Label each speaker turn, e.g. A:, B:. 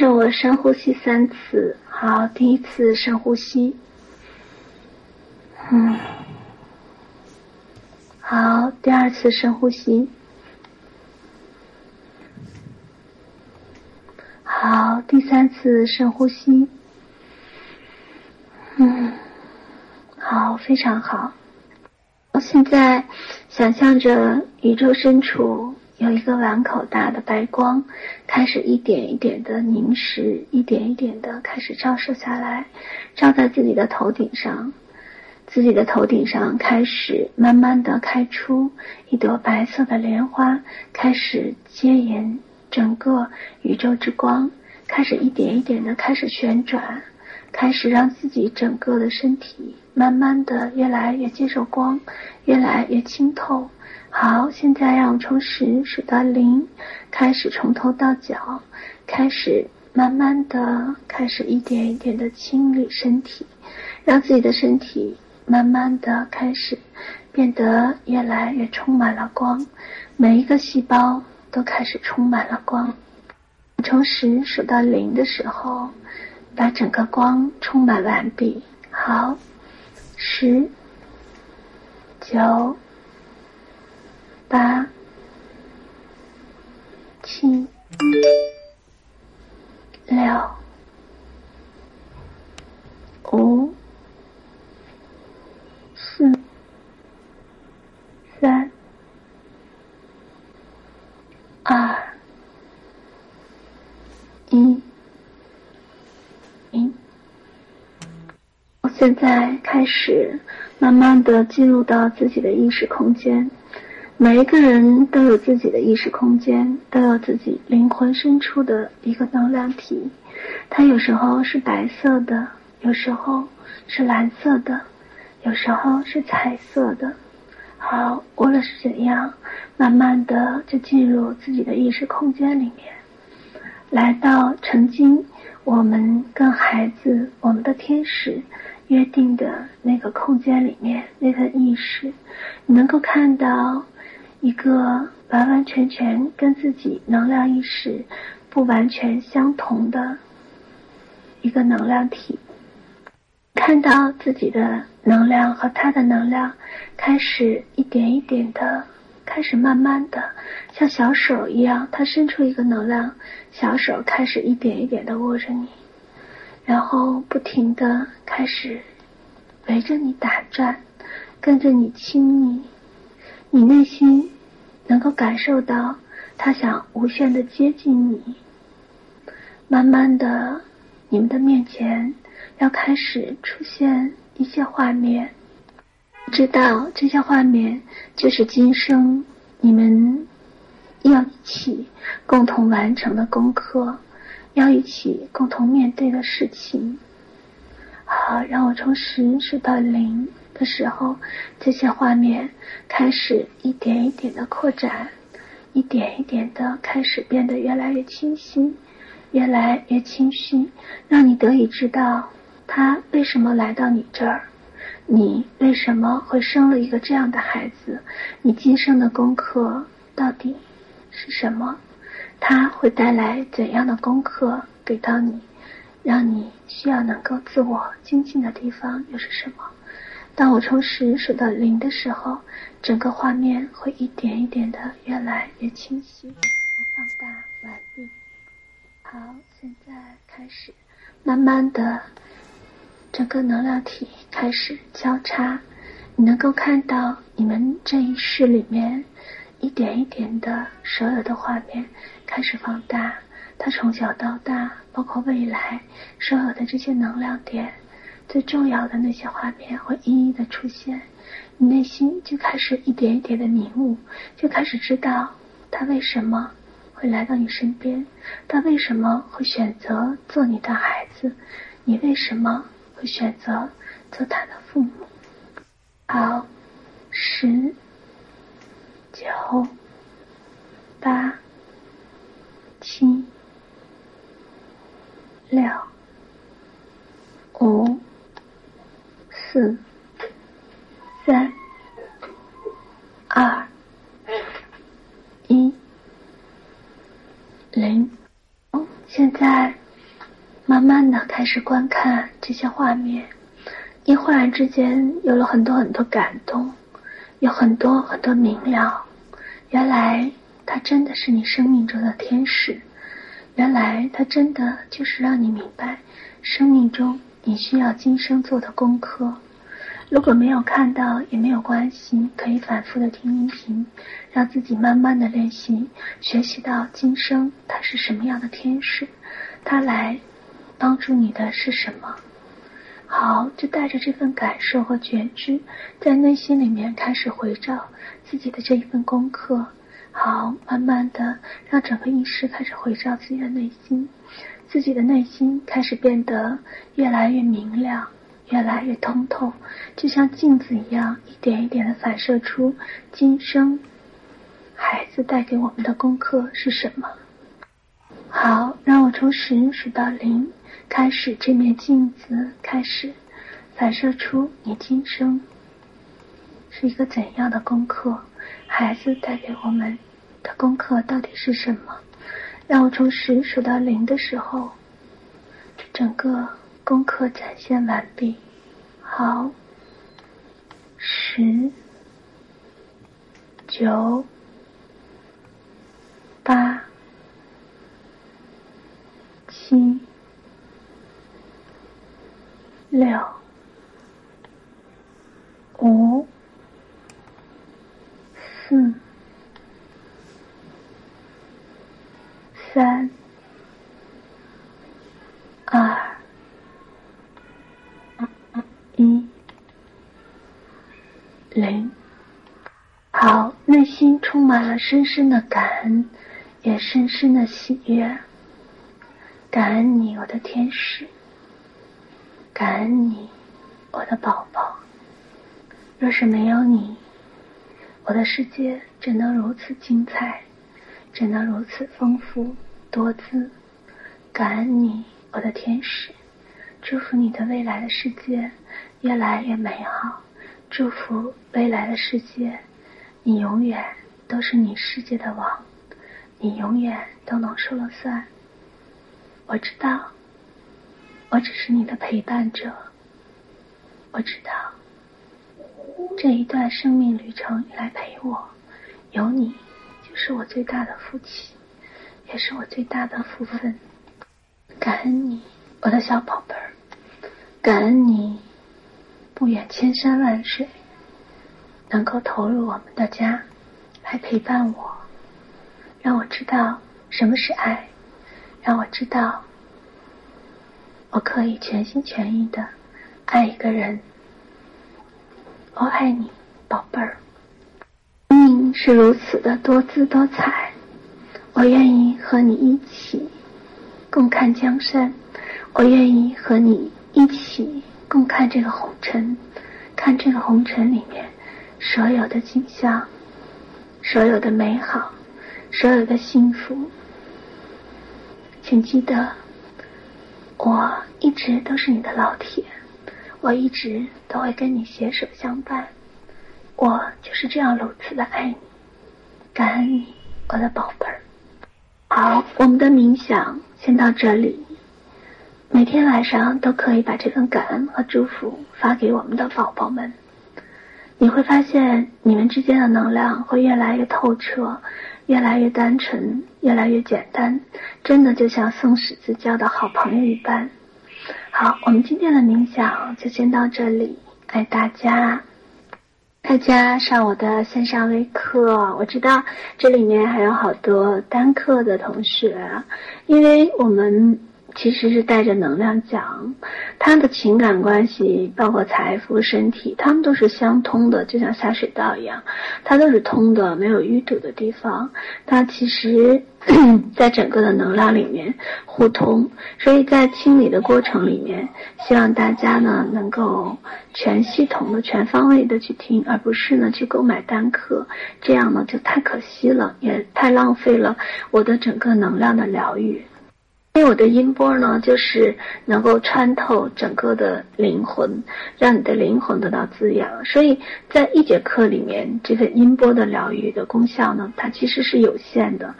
A: 着我深呼吸三次。好，第一次深呼吸。嗯。好，第二次深呼吸。好，第三次深呼吸。嗯，好，非常好。我现在想象着宇宙深处有一个碗口大的白光，开始一点一点的凝实，一点一点的开始照射下来，照在自己的头顶上。自己的头顶上开始慢慢的开出一朵白色的莲花，开始接引整个宇宙之光，开始一点一点的开始旋转，开始让自己整个的身体慢慢的越来越接受光，越来越清透。好，现在让我从十数到零，开始从头到脚，开始慢慢的开始一点一点的清理身体，让自己的身体。慢慢的开始变得越来越充满了光，每一个细胞都开始充满了光。从十数到零的时候，把整个光充满完毕。好，十、九、八、七、六、五。四、三、二、一、零。我现在开始慢慢的进入到自己的意识空间。每一个人都有自己的意识空间，都有自己灵魂深处的一个能量体。它有时候是白色的，有时候是蓝色的。有时候是彩色的，好，无论是怎样，慢慢的就进入自己的意识空间里面，来到曾经我们跟孩子、我们的天使约定的那个空间里面，那个意识，你能够看到一个完完全全跟自己能量意识不完全相同的一个能量体。看到自己的能量和他的能量开始一点一点的，开始慢慢的像小手一样，他伸出一个能量，小手开始一点一点的握着你，然后不停的开始围着你打转，跟着你亲密，你内心能够感受到他想无限的接近你，慢慢的，你们的面前。要开始出现一些画面，知道这些画面就是今生你们要一起共同完成的功课，要一起共同面对的事情。好，让我从十数到零的时候，这些画面开始一点一点的扩展，一点一点的开始变得越来越清晰，越来越清晰，让你得以知道。他为什么来到你这儿？你为什么会生了一个这样的孩子？你今生的功课到底是什么？他会带来怎样的功课给到你，让你需要能够自我精进的地方又是什么？当我从十数到零的时候，整个画面会一点一点的越来越清晰。放大完毕。好，现在开始，慢慢的。整个能量体开始交叉，你能够看到你们这一世里面一点一点的所有的画面开始放大。它从小到大，包括未来所有的这些能量点，最重要的那些画面会一一的出现。你内心就开始一点一点的明悟，就开始知道他为什么会来到你身边，他为什么会选择做你的孩子，你为什么？会选择做他的父母。好，十、九、八、七、六、五、四、三、二、一、零。现在慢慢的开始观看这些画面，你忽然之间有了很多很多感动，有很多很多明了。原来他真的是你生命中的天使，原来他真的就是让你明白，生命中你需要今生做的功课。如果没有看到也没有关系，可以反复的听音频，让自己慢慢的练习，学习到今生他是什么样的天使，他来帮助你的是什么。好，就带着这份感受和觉知，在内心里面开始回照自己的这一份功课。好，慢慢的让整个意识开始回照自己的内心，自己的内心开始变得越来越明亮。越来越通透，就像镜子一样，一点一点的反射出今生孩子带给我们的功课是什么。好，让我从十数到零，开始这面镜子开始反射出你今生是一个怎样的功课，孩子带给我们的功课到底是什么？让我从十数到零的时候，整个。功课展现完毕，好，十、九、八、七、六、五、四、三、二。一零，好，内心充满了深深的感恩，也深深的喜悦。感恩你，我的天使；感恩你，我的宝宝。若是没有你，我的世界怎能如此精彩，怎能如此丰富多姿？感恩你，我的天使。祝福你的未来的世界越来越美好，祝福未来的世界，你永远都是你世界的王，你永远都能说了算。我知道，我只是你的陪伴者。我知道，这一段生命旅程你来陪我，有你就是我最大的福气，也是我最大的福分。感恩你。我的小宝贝儿，感恩你不远千山万水，能够投入我们的家，来陪伴我，让我知道什么是爱，让我知道我可以全心全意的爱一个人。我爱你，宝贝儿。命是如此的多姿多彩，我愿意和你一起共看江山。我愿意和你一起共看这个红尘，看这个红尘里面所有的景象，所有的美好，所有的幸福。请记得，我一直都是你的老铁，我一直都会跟你携手相伴。我就是这样如此的爱你，感恩你，我的宝贝儿。好，我们的冥想先到这里。每天晚上都可以把这份感恩和祝福发给我们的宝宝们，你会发现你们之间的能量会越来越透彻，越来越单纯，越来越简单，真的就像送十字交的好朋友一般。好，我们今天的冥想就先到这里，爱大家。大家上我的线上微课，我知道这里面还有好多单课的同学，因为我们。其实是带着能量讲，他的情感关系，包括财富、身体，他们都是相通的，就像下水道一样，它都是通的，没有淤堵的地方。它其实，在整个的能量里面互通，所以在清理的过程里面，希望大家呢能够全系统的、全方位的去听，而不是呢去购买单课，这样呢就太可惜了，也太浪费了我的整个能量的疗愈。因为我的音波呢，就是能够穿透整个的灵魂，让你的灵魂得到滋养。所以在一节课里面，这个音波的疗愈的功效呢，它其实是有限的。